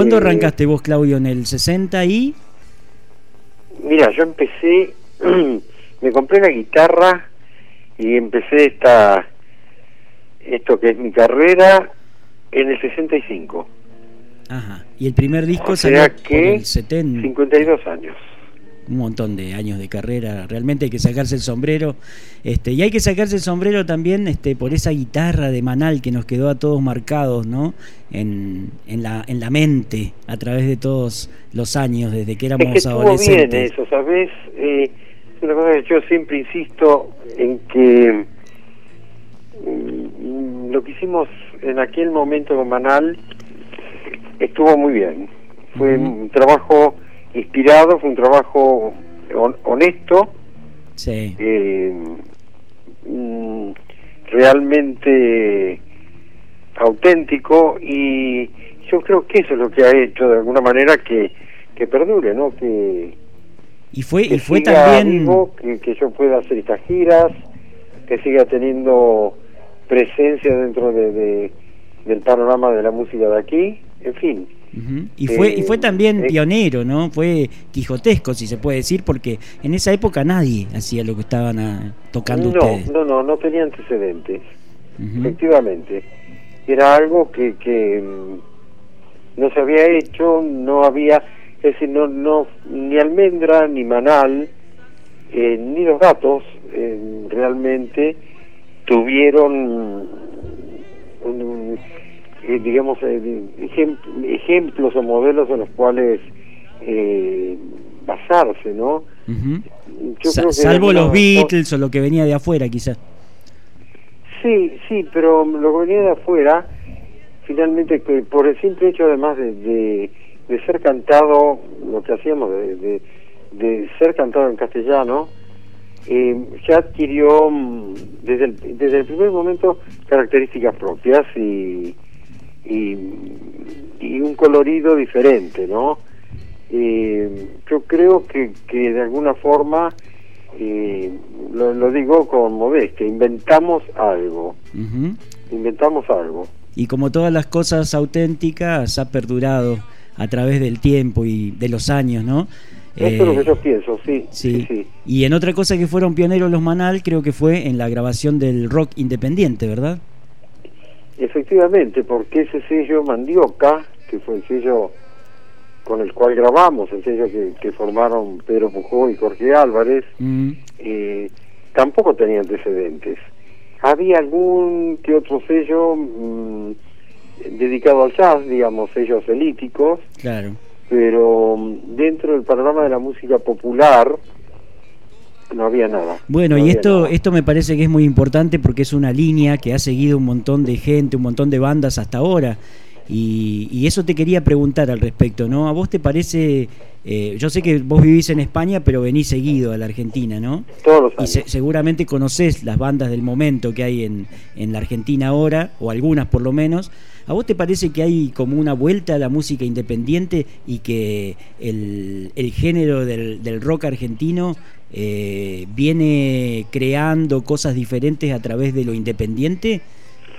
¿Cuándo Eh, arrancaste vos, Claudio, en el 60 y...? Mira, yo empecé, me compré la guitarra y empecé esta, esto que es mi carrera en el 65. Ajá. Y el primer disco O sea que el 70, 52 años. Un montón de años de carrera. Realmente hay que sacarse el sombrero. Este, y hay que sacarse el sombrero también este, por esa guitarra de Manal que nos quedó a todos marcados, ¿no? En, en, la, en la mente, a través de todos los años, desde que éramos Es que estuvo bien adolescentes. eso, ¿sabes? Eh, es una cosa que yo siempre insisto en que mm, lo que hicimos en aquel momento con Manal estuvo muy bien. Fue un trabajo inspirado, fue un trabajo hon- honesto, Sí. eh, mm, realmente auténtico y yo creo que eso es lo que ha hecho de alguna manera que, que perdure, ¿no? Que, Y fue, que y fue siga también... vivo, que, que yo pueda hacer estas giras, que siga teniendo presencia dentro de, de- del panorama de la música de aquí, en fin. Ujú. Y fue, y fue Eh, también eh, pionero, ¿no? Fue quijotesco, si se puede decir, porque en esa época nadie hacía lo que estaban ah, tocando no, ustedes. no, no, no tenía antecedentes. Efectivamente. Era algo que, que mm, no se había hecho, no había, es decir, no, no, ni almendra, ni manal, eh, ni los gatos eh, realmente tuvieron un- un- eh, digamos, eh, ejem- ejemplos o modelos en los cuales eh, basarse, ¿no? Ujú. Yo Sa- creo que de salvo los Beatles o lo que venía de afuera, quizás. Sí, sí, pero lo que venía de afuera, finalmente, que por el simple hecho además de, de, de ser cantado, lo que hacíamos, de, de, de ser cantado en castellano, eh, ya adquirió mm, desde el, desde el primer momento características propias y, y, y un colorido diferente, ¿no? Eh, yo creo que, que de alguna forma, eh, lo, lo digo con modestia, inventamos algo, inventamos algo. Y como todas las cosas auténticas, ha perdurado a través del tiempo y de los años, ¿no? Eso es lo Eh, que yo pienso, sí, Sí. sí, sí. Y en otra cosa que fueron pioneros los Manal, creo que fue en la grabación del rock independiente, ¿verdad? Efectivamente, porque ese sello Mandioca, que fue el sello con el cual grabamos, el sello que, que formaron Pedro Pujó y Jorge Álvarez, Mm, eh, tampoco tenía antecedentes. Había algún que otro sello mm, dedicado al jazz, digamos, sellos elíticos, claro. pero mm, dentro del panorama de la música popular no había nada. Bueno, No y esto, nada. esto me parece que es muy importante porque es una línea que ha seguido un montón de gente, un montón de bandas hasta ahora. Y, y eso te quería preguntar al respecto, ¿no? ¿A vos te parece, eh, yo sé que vos vivís en España, pero venís seguido a la Argentina, ¿no? Todos los Y años. se- seguramente conocés las bandas del momento que hay en, en la Argentina ahora, o algunas por lo menos. ¿A vos te parece que hay como una vuelta a la música independiente y que el, el género del, del rock argentino eh, viene creando cosas diferentes a través de lo independiente?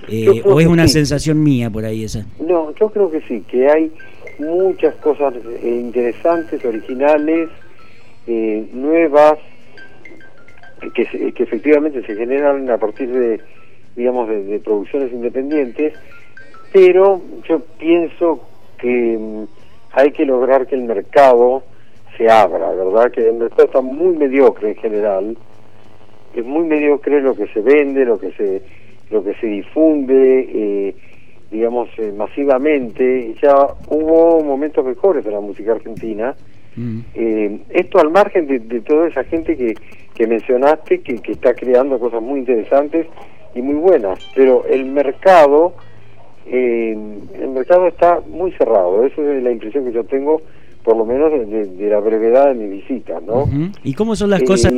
Eh, ¿O es una sí. sensación mía por ahí esa? No, yo creo que sí, que hay muchas cosas eh, interesantes, originales, eh, nuevas, que, que efectivamente se generan a partir de, digamos, de, de producciones independientes, pero yo pienso que mm, hay que lograr que el mercado se abra, ¿verdad? Que el mercado está muy mediocre en general, es muy mediocre lo que se vende, lo que se lo que se difunde, eh, digamos, eh, masivamente. Ya hubo momentos mejores de la música argentina. Mm. Eh, esto al margen de, de toda esa gente que, que mencionaste, que, que está creando cosas muy interesantes y muy buenas, pero el mercado, eh, el mercado está muy cerrado. Esa es la impresión que yo tengo, por lo menos de, la brevedad de mi visita, ¿no? ¿Y cómo son las cosas?